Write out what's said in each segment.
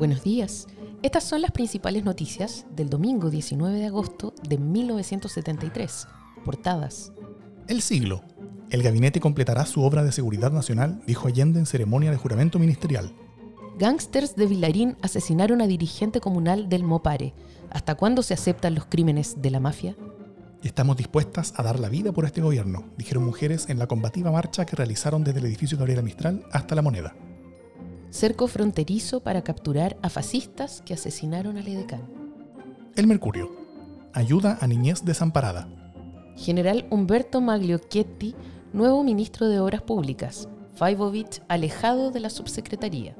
Buenos días. Estas son las principales noticias del domingo 19 de agosto de 1973. Portadas. El siglo. El gabinete completará su obra de seguridad nacional, dijo Allende en ceremonia de juramento ministerial. Gangsters de Vilarín asesinaron a dirigente comunal del Mopare. ¿Hasta cuándo se aceptan los crímenes de la mafia? Estamos dispuestas a dar la vida por este gobierno, dijeron mujeres en la combativa marcha que realizaron desde el edificio Gabriela Mistral hasta la moneda cerco fronterizo para capturar a fascistas que asesinaron al edecán. El Mercurio. Ayuda a niñez desamparada. General Humberto Magliocchetti, nuevo ministro de Obras Públicas. Faivovich alejado de la subsecretaría.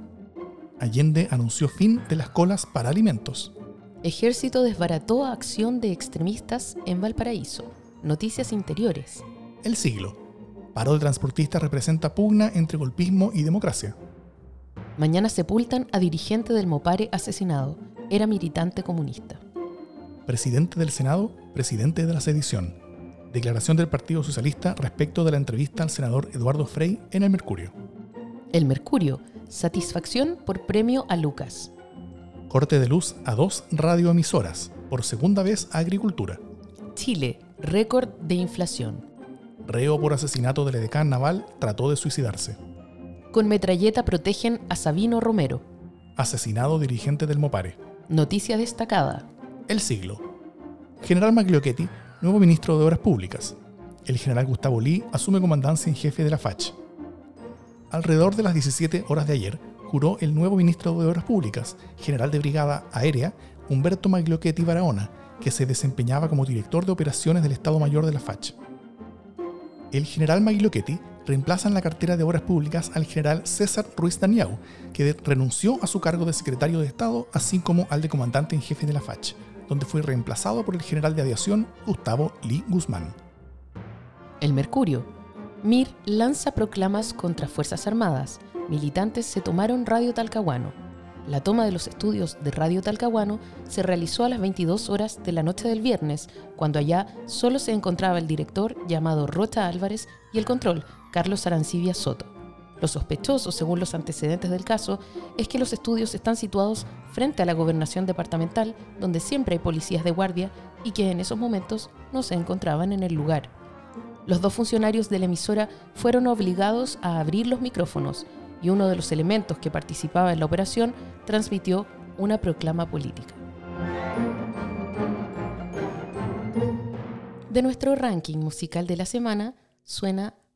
Allende anunció fin de las colas para alimentos. Ejército desbarató acción de extremistas en Valparaíso. Noticias interiores. El siglo. Paro de transportistas representa pugna entre golpismo y democracia. Mañana sepultan a dirigente del Mopare asesinado. Era militante comunista. Presidente del Senado, presidente de la sedición. Declaración del Partido Socialista respecto de la entrevista al senador Eduardo Frei en El Mercurio. El Mercurio, satisfacción por premio a Lucas. Corte de luz a dos radioemisoras, por segunda vez a Agricultura. Chile, récord de inflación. Reo por asesinato del edecán naval trató de suicidarse. Con metralleta protegen a Sabino Romero. Asesinado dirigente del Mopare. Noticia destacada. El siglo. General Magliochetti, nuevo ministro de Obras Públicas. El general Gustavo Lee asume comandancia en jefe de la FACH. Alrededor de las 17 horas de ayer, juró el nuevo ministro de Obras Públicas, general de Brigada Aérea, Humberto Magliochetti Barahona, que se desempeñaba como director de operaciones del Estado Mayor de la FACH. El general Magliochetti reemplaza en la cartera de Obras Públicas al general César Ruiz Daniau, que renunció a su cargo de secretario de Estado, así como al de comandante en jefe de la FACH, donde fue reemplazado por el general de aviación Gustavo Lee Guzmán. El Mercurio. MIR lanza proclamas contra Fuerzas Armadas. Militantes se tomaron Radio Talcahuano. La toma de los estudios de Radio Talcahuano se realizó a las 22 horas de la noche del viernes, cuando allá solo se encontraba el director llamado Rocha Álvarez y el control, Carlos Arancibia Soto. Lo sospechoso, según los antecedentes del caso, es que los estudios están situados frente a la gobernación departamental, donde siempre hay policías de guardia y que en esos momentos no se encontraban en el lugar. Los dos funcionarios de la emisora fueron obligados a abrir los micrófonos y uno de los elementos que participaba en la operación transmitió una proclama política. De nuestro ranking musical de la semana suena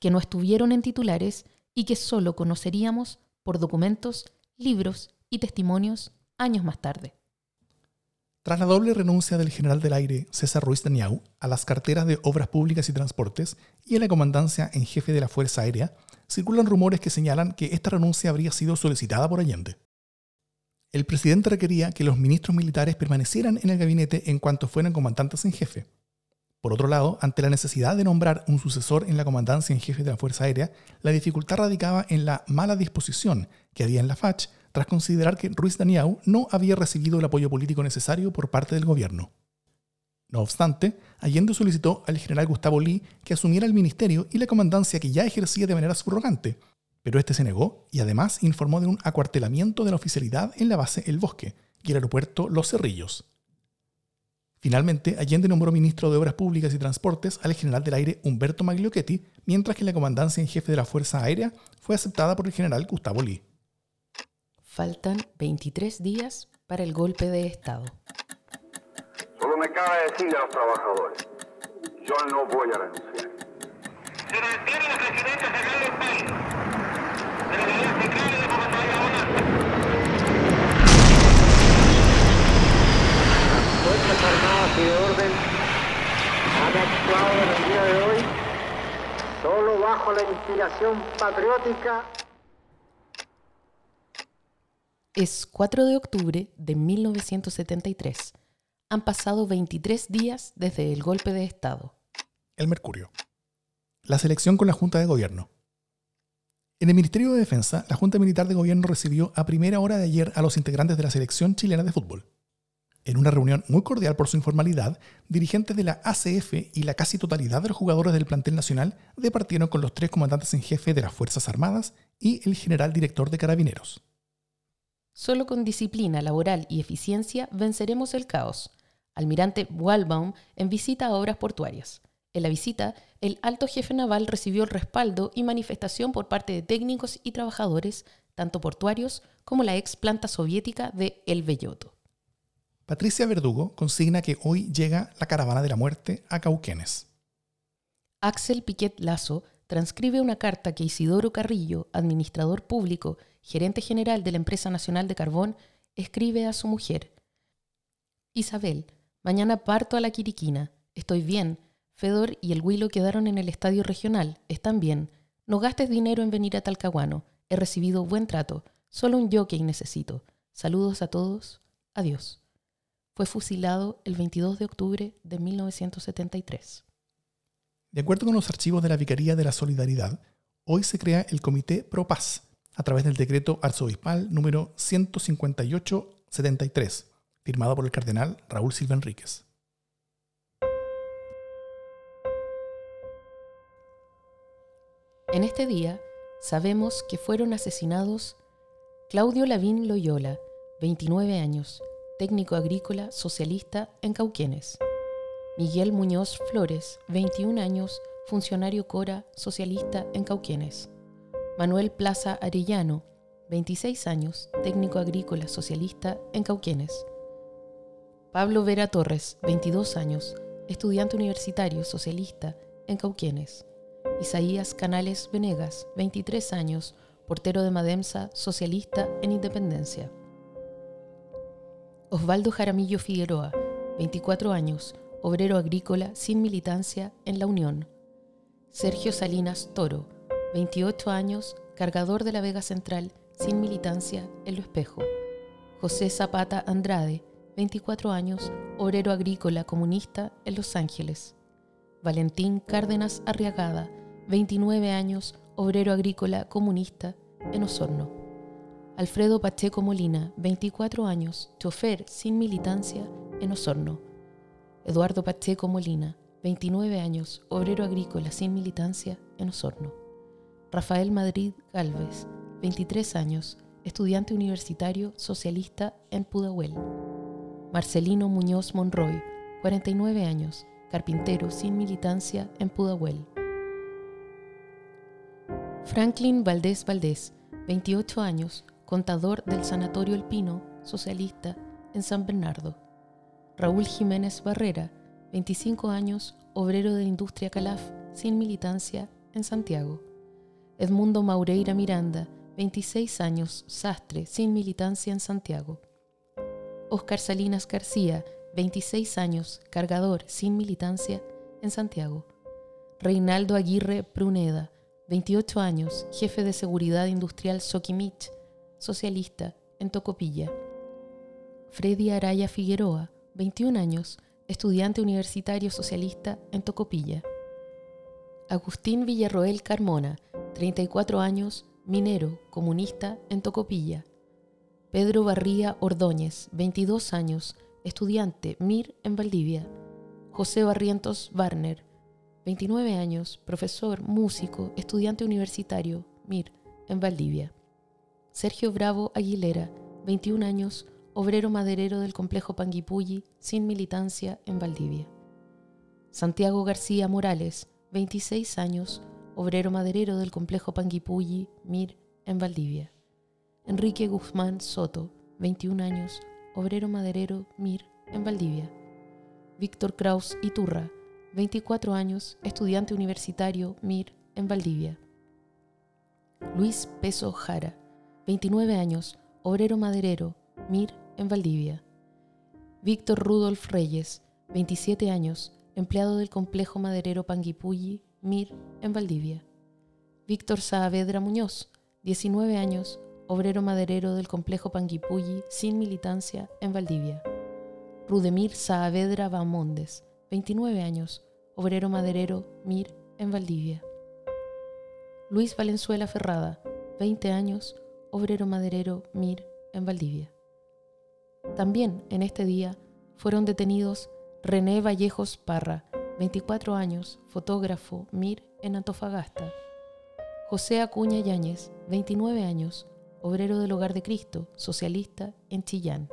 que no estuvieron en titulares y que solo conoceríamos por documentos, libros y testimonios años más tarde. Tras la doble renuncia del general del aire César Ruiz Daniau a las carteras de Obras Públicas y Transportes y a la comandancia en jefe de la Fuerza Aérea, circulan rumores que señalan que esta renuncia habría sido solicitada por Allende. El presidente requería que los ministros militares permanecieran en el gabinete en cuanto fueran comandantes en jefe, por otro lado, ante la necesidad de nombrar un sucesor en la comandancia en jefe de la Fuerza Aérea, la dificultad radicaba en la mala disposición que había en la FACH tras considerar que Ruiz Daniau no había recibido el apoyo político necesario por parte del gobierno. No obstante, Allende solicitó al general Gustavo Lee que asumiera el ministerio y la comandancia que ya ejercía de manera subrogante, pero este se negó y además informó de un acuartelamiento de la oficialidad en la base El Bosque y el aeropuerto Los Cerrillos. Finalmente, Allende nombró ministro de Obras Públicas y Transportes al general del aire Humberto Magliochetti, mientras que la comandancia en jefe de la Fuerza Aérea fue aceptada por el general Gustavo Lee. Faltan 23 días para el golpe de Estado. Solo me cabe decirle a los trabajadores, yo no voy a renunciar. Se mantiene la presidencia federal del país. De la manera fiscal y de como todavía ahora. Las Fuerzas Armadas y de Orden han actuado en el día de hoy solo bajo la inspiración patriótica Es 4 de octubre de 1973. Han pasado 23 días desde el golpe de Estado. El Mercurio. La selección con la Junta de Gobierno. En el Ministerio de Defensa, la Junta Militar de Gobierno recibió a primera hora de ayer a los integrantes de la selección chilena de fútbol. En una reunión muy cordial por su informalidad, dirigentes de la ACF y la casi totalidad de los jugadores del plantel nacional departieron con los tres comandantes en jefe de las Fuerzas Armadas y el general director de Carabineros. Solo con disciplina laboral y eficiencia venceremos el caos. Almirante Walbaum en visita a obras portuarias. En la visita, el alto jefe naval recibió el respaldo y manifestación por parte de técnicos y trabajadores, tanto portuarios como la ex planta soviética de El Belloto. Patricia Verdugo consigna que hoy llega la caravana de la muerte a Cauquenes. Axel Piquet Lazo transcribe una carta que Isidoro Carrillo, administrador público, gerente general de la Empresa Nacional de Carbón, escribe a su mujer. Isabel, mañana parto a la Quiriquina. Estoy bien. Fedor y el Huilo quedaron en el estadio regional. Están bien. No gastes dinero en venir a Talcahuano. He recibido buen trato. Solo un jockey necesito. Saludos a todos. Adiós. Fue fusilado el 22 de octubre de 1973. De acuerdo con los archivos de la Vicaría de la Solidaridad, hoy se crea el Comité Pro Paz a través del decreto arzobispal número 158-73, firmado por el cardenal Raúl Silva Enríquez. En este día sabemos que fueron asesinados Claudio Lavín Loyola, 29 años, técnico agrícola socialista en Cauquenes. Miguel Muñoz Flores, 21 años, funcionario Cora socialista en Cauquenes. Manuel Plaza Arellano, 26 años, técnico agrícola socialista en Cauquenes. Pablo Vera Torres, 22 años, estudiante universitario socialista en Cauquenes. Isaías Canales Venegas, 23 años, portero de Mademsa, socialista en Independencia. Osvaldo Jaramillo Figueroa, 24 años, obrero agrícola sin militancia en La Unión. Sergio Salinas Toro, 28 años, cargador de la Vega Central, sin militancia, en Lo Espejo. José Zapata Andrade, 24 años, obrero agrícola comunista en Los Ángeles. Valentín Cárdenas Arriagada, 29 años, obrero agrícola comunista en Osorno. Alfredo Pacheco Molina, 24 años, chofer sin militancia en Osorno. Eduardo Pacheco Molina, 29 años, obrero agrícola sin militancia en Osorno. Rafael Madrid Galvez, 23 años, estudiante universitario socialista en Pudahuel. Marcelino Muñoz Monroy, 49 años, carpintero sin militancia en Pudahuel. Franklin Valdés Valdés, 28 años, contador del Sanatorio El Pino, socialista en San Bernardo. Raúl Jiménez Barrera, 25 años, obrero de industria Calaf, sin militancia en Santiago. Edmundo Maureira Miranda, 26 años, sastre, sin militancia en Santiago. Oscar Salinas García, 26 años, cargador, sin militancia en Santiago. Reinaldo Aguirre Pruneda, 28 años, jefe de seguridad industrial Soquimich, socialista en Tocopilla. Freddy Araya Figueroa, 21 años, estudiante universitario socialista en Tocopilla. Agustín Villarroel Carmona, 34 años, minero, comunista en Tocopilla. Pedro Barría Ordóñez, 22 años, estudiante, MIR en Valdivia. José Barrientos Barner, 29 años, profesor, músico, estudiante universitario, MIR en Valdivia. Sergio Bravo Aguilera, 21 años, obrero maderero del complejo Panguipulli, sin militancia en Valdivia. Santiago García Morales, 26 años, obrero maderero del complejo Panguipulli, MIR, en Valdivia. Enrique Guzmán Soto, 21 años, obrero maderero MIR en Valdivia. Víctor Kraus Iturra, 24 años, estudiante universitario MIR en Valdivia. Luis Peso Jara, 29 años, obrero maderero MIR en Valdivia. Víctor Rudolf Reyes, 27 años, empleado del complejo maderero Panguipulli, MIR, en Valdivia. Víctor Saavedra Muñoz, 19 años, obrero maderero del complejo Panguipulli, sin militancia, en Valdivia. Rudemir Saavedra Bamondes, 29 años, obrero maderero, MIR, en Valdivia. Luis Valenzuela Ferrada, 20 años, obrero maderero, MIR, en Valdivia. También en este día fueron detenidos René Vallejos Parra, 24 años, fotógrafo, MIR en Antofagasta. José Acuña Yáñez, 29 años, obrero del Hogar de Cristo, socialista en Chillán.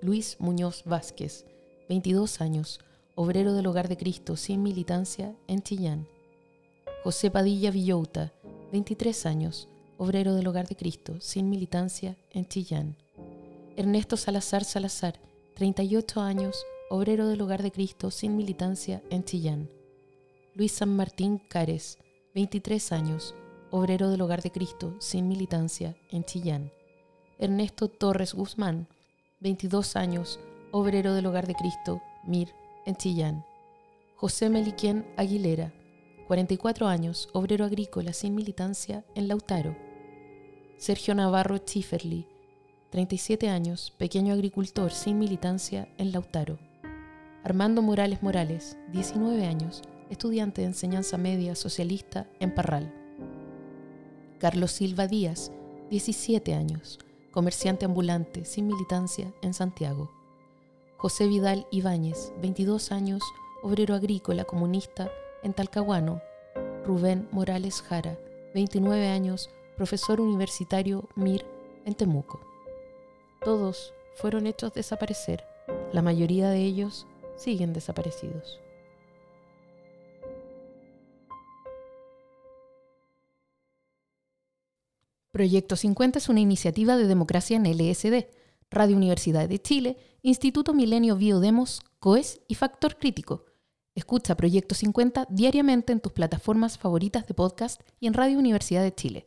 Luis Muñoz Vázquez, 22 años, obrero del Hogar de Cristo sin militancia en Chillán. José Padilla Villouta, 23 años, obrero del Hogar de Cristo sin militancia en Chillán. Ernesto Salazar Salazar, 38 años, obrero del Hogar de Cristo sin militancia en Chillán. Luis San Martín Cares, 23 años, obrero del Hogar de Cristo sin militancia en Chillán. Ernesto Torres Guzmán, 22 años, obrero del Hogar de Cristo, MIR, en Chillán. José Meliquén Aguilera, 44 años, obrero agrícola sin militancia en Lautaro. Sergio Navarro Chiferli, 37 años, pequeño agricultor sin militancia en Lautaro. Armando Morales Morales, 19 años, estudiante de enseñanza media socialista en Parral. Carlos Silva Díaz, 17 años, comerciante ambulante sin militancia en Santiago. José Vidal Ibáñez, 22 años, obrero agrícola comunista en Talcahuano. Rubén Morales Jara, 29 años, profesor universitario MIR en Temuco. Todos fueron hechos desaparecer. La mayoría de ellos siguen desaparecidos. Proyecto 50 es una iniciativa de democracia en LSD, Radio Universidad de Chile, Instituto Milenio Biodemos, COES y Factor Crítico. Escucha Proyecto 50 diariamente en tus plataformas favoritas de podcast y en Radio Universidad de Chile.